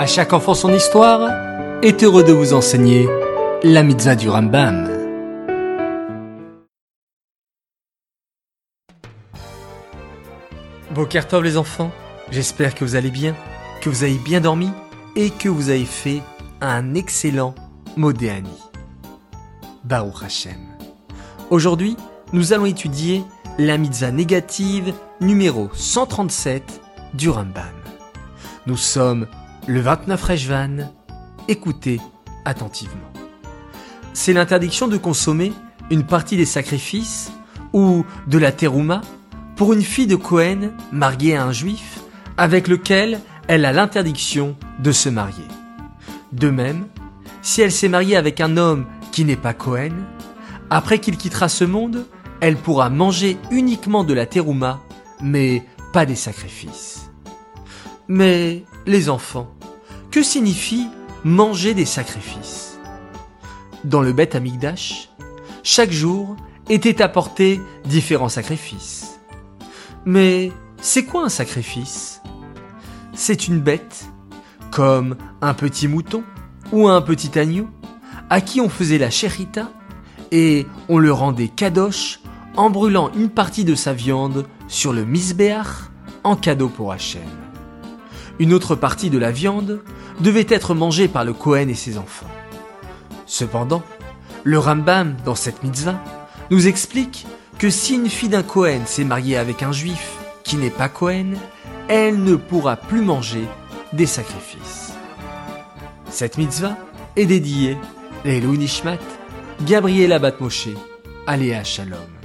À chaque enfant son histoire est heureux de vous enseigner la mitzvah du Rambam. Bokertov les enfants, j'espère que vous allez bien, que vous avez bien dormi et que vous avez fait un excellent Modéani. Baruch Hashem. Aujourd'hui, nous allons étudier la mitzvah négative numéro 137 du Rambam. Nous sommes le 29 Rejvan. Écoutez attentivement. C'est l'interdiction de consommer une partie des sacrifices ou de la terouma pour une fille de Cohen mariée à un juif avec lequel elle a l'interdiction de se marier. De même, si elle s'est mariée avec un homme qui n'est pas Cohen, après qu'il quittera ce monde, elle pourra manger uniquement de la terouma, mais pas des sacrifices. Mais les enfants, que signifie manger des sacrifices? Dans le Beth Amigdash, chaque jour étaient apportés différents sacrifices. Mais c'est quoi un sacrifice? C'est une bête, comme un petit mouton ou un petit agneau, à qui on faisait la chérita et on le rendait kadosh en brûlant une partie de sa viande sur le misbéach en cadeau pour Hachem. Une autre partie de la viande devait être mangée par le Kohen et ses enfants. Cependant, le Rambam, dans cette mitzvah, nous explique que si une fille d'un Kohen s'est mariée avec un juif qui n'est pas Kohen, elle ne pourra plus manger des sacrifices. Cette mitzvah est dédiée à Nishmat, Gabriela Batmoshe, Aléa Shalom.